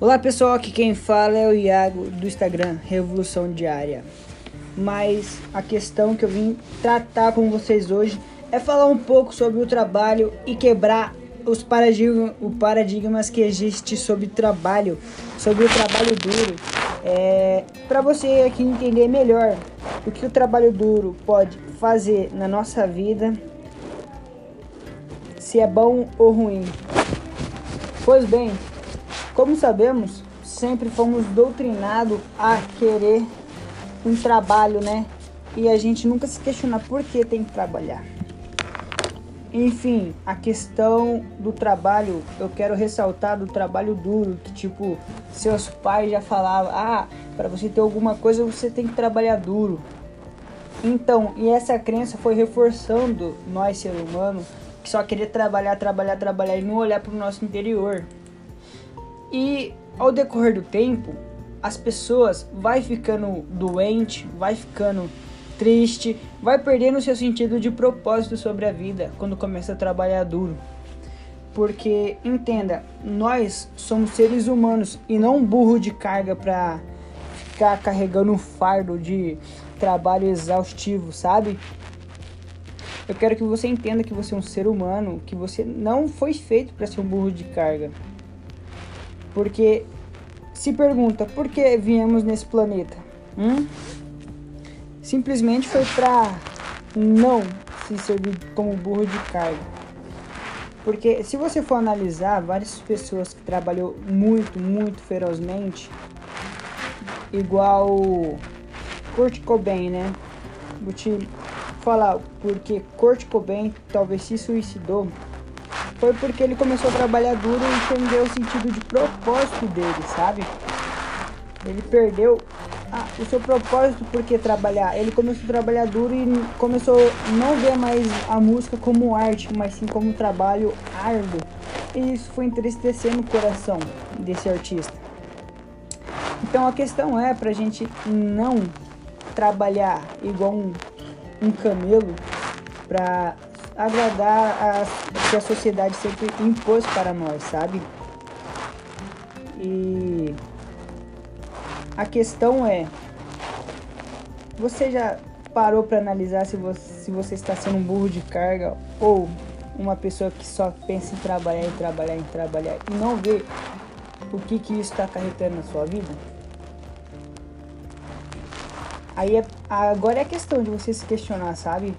Olá pessoal, aqui quem fala é o Iago do Instagram Revolução Diária. Mas a questão que eu vim tratar com vocês hoje é falar um pouco sobre o trabalho e quebrar os paradigmas, paradigmas que existe sobre trabalho, sobre o trabalho duro. É, Para você aqui entender melhor o que o trabalho duro pode fazer na nossa vida, se é bom ou ruim. Pois bem, como sabemos, sempre fomos doutrinados a querer um trabalho, né? E a gente nunca se questiona por que tem que trabalhar. Enfim, a questão do trabalho, eu quero ressaltar do trabalho duro, que tipo, seus pais já falavam, ah, para você ter alguma coisa você tem que trabalhar duro. Então, e essa crença foi reforçando nós, ser humano, que só querer trabalhar, trabalhar, trabalhar e não olhar para o nosso interior. E ao decorrer do tempo, as pessoas vai ficando doente, vai ficando triste, vai perdendo seu sentido de propósito sobre a vida quando começa a trabalhar duro. Porque entenda, nós somos seres humanos e não um burro de carga para ficar carregando um fardo de trabalho exaustivo, sabe? Eu quero que você entenda que você é um ser humano, que você não foi feito para ser um burro de carga. Porque se pergunta por que viemos nesse planeta? Hum? Simplesmente foi para não se servir como burro de carga. Porque se você for analisar várias pessoas que trabalhou muito, muito ferozmente, igual Kurt Cobain, né? Vou te falar porque Kurt Cobain talvez se suicidou foi porque ele começou a trabalhar duro e entendeu o sentido de propósito dele, sabe? Ele perdeu ah, o seu propósito porque trabalhar. Ele começou a trabalhar duro e começou a não ver mais a música como arte, mas sim como trabalho árduo. E isso foi entristecendo o coração desse artista. Então a questão é pra gente não trabalhar igual um, um camelo pra agradar a que a sociedade sempre impôs para nós, sabe? E a questão é, você já parou para analisar se você, se você está sendo um burro de carga ou uma pessoa que só pensa em trabalhar, em trabalhar, em trabalhar e não vê o que, que isso está acarretando na sua vida? Aí é, agora é questão de você se questionar, sabe?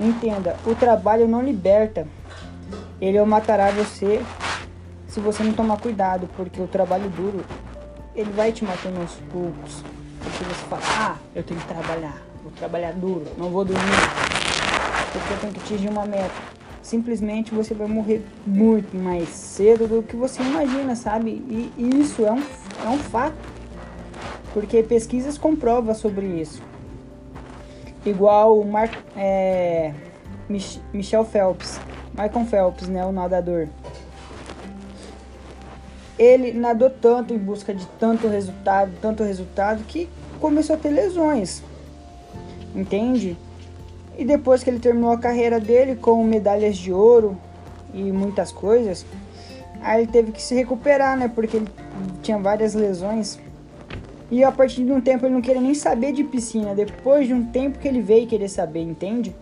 Entenda, o trabalho não liberta. Ele matará você se você não tomar cuidado, porque o trabalho duro, ele vai te matando aos poucos. Porque você fala, ah, eu tenho que trabalhar, vou trabalhar duro, não vou dormir, porque eu tenho que atingir uma meta. Simplesmente você vai morrer muito mais cedo do que você imagina, sabe? E isso é um, é um fato, porque pesquisas comprovam sobre isso. Igual o Mark, é, Michel Phelps, Michael Phelps, né, o nadador. Ele nadou tanto em busca de tanto resultado, tanto resultado, que começou a ter lesões. Entende? E depois que ele terminou a carreira dele com medalhas de ouro e muitas coisas, aí ele teve que se recuperar, né? Porque ele tinha várias lesões. E a partir de um tempo ele não queria nem saber de piscina. Depois de um tempo que ele veio querer saber, entende?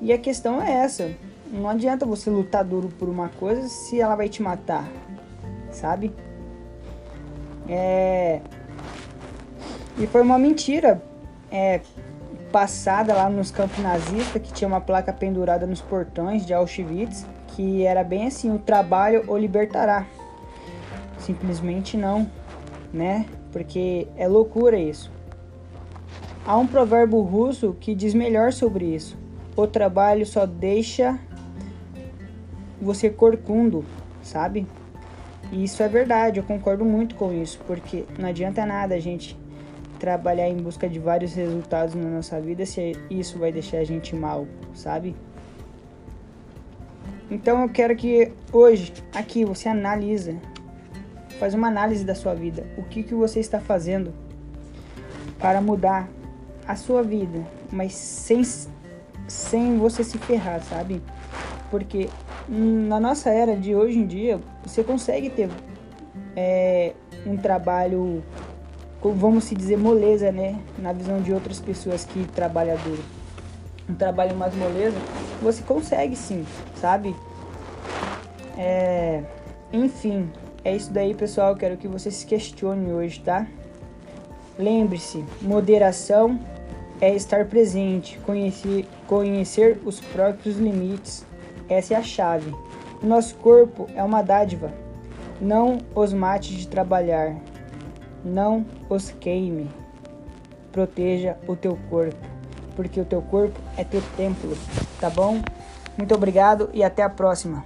E a questão é essa. Não adianta você lutar duro por uma coisa se ela vai te matar. Sabe? É. E foi uma mentira é, passada lá nos campos nazistas que tinha uma placa pendurada nos portões de Auschwitz que era bem assim: o trabalho o libertará. Simplesmente não, né? Porque é loucura isso. Há um provérbio russo que diz melhor sobre isso: o trabalho só deixa você corcundo, sabe? E isso é verdade, eu concordo muito com isso, porque não adianta nada a gente trabalhar em busca de vários resultados na nossa vida se isso vai deixar a gente mal, sabe? Então eu quero que hoje, aqui, você analisa Faz uma análise da sua vida. O que, que você está fazendo para mudar a sua vida, mas sem, sem você se ferrar, sabe? Porque na nossa era de hoje em dia, você consegue ter é, um trabalho, vamos se dizer, moleza, né? Na visão de outras pessoas que trabalham duro. Um trabalho mais moleza, você consegue sim, sabe? É, enfim, é isso daí, pessoal. Quero que você se questione hoje, tá? Lembre-se, moderação é estar presente, conhecer, conhecer os próprios limites. Essa é a chave. O nosso corpo é uma dádiva. Não os mate de trabalhar. Não os queime. Proteja o teu corpo, porque o teu corpo é teu templo, tá bom? Muito obrigado e até a próxima.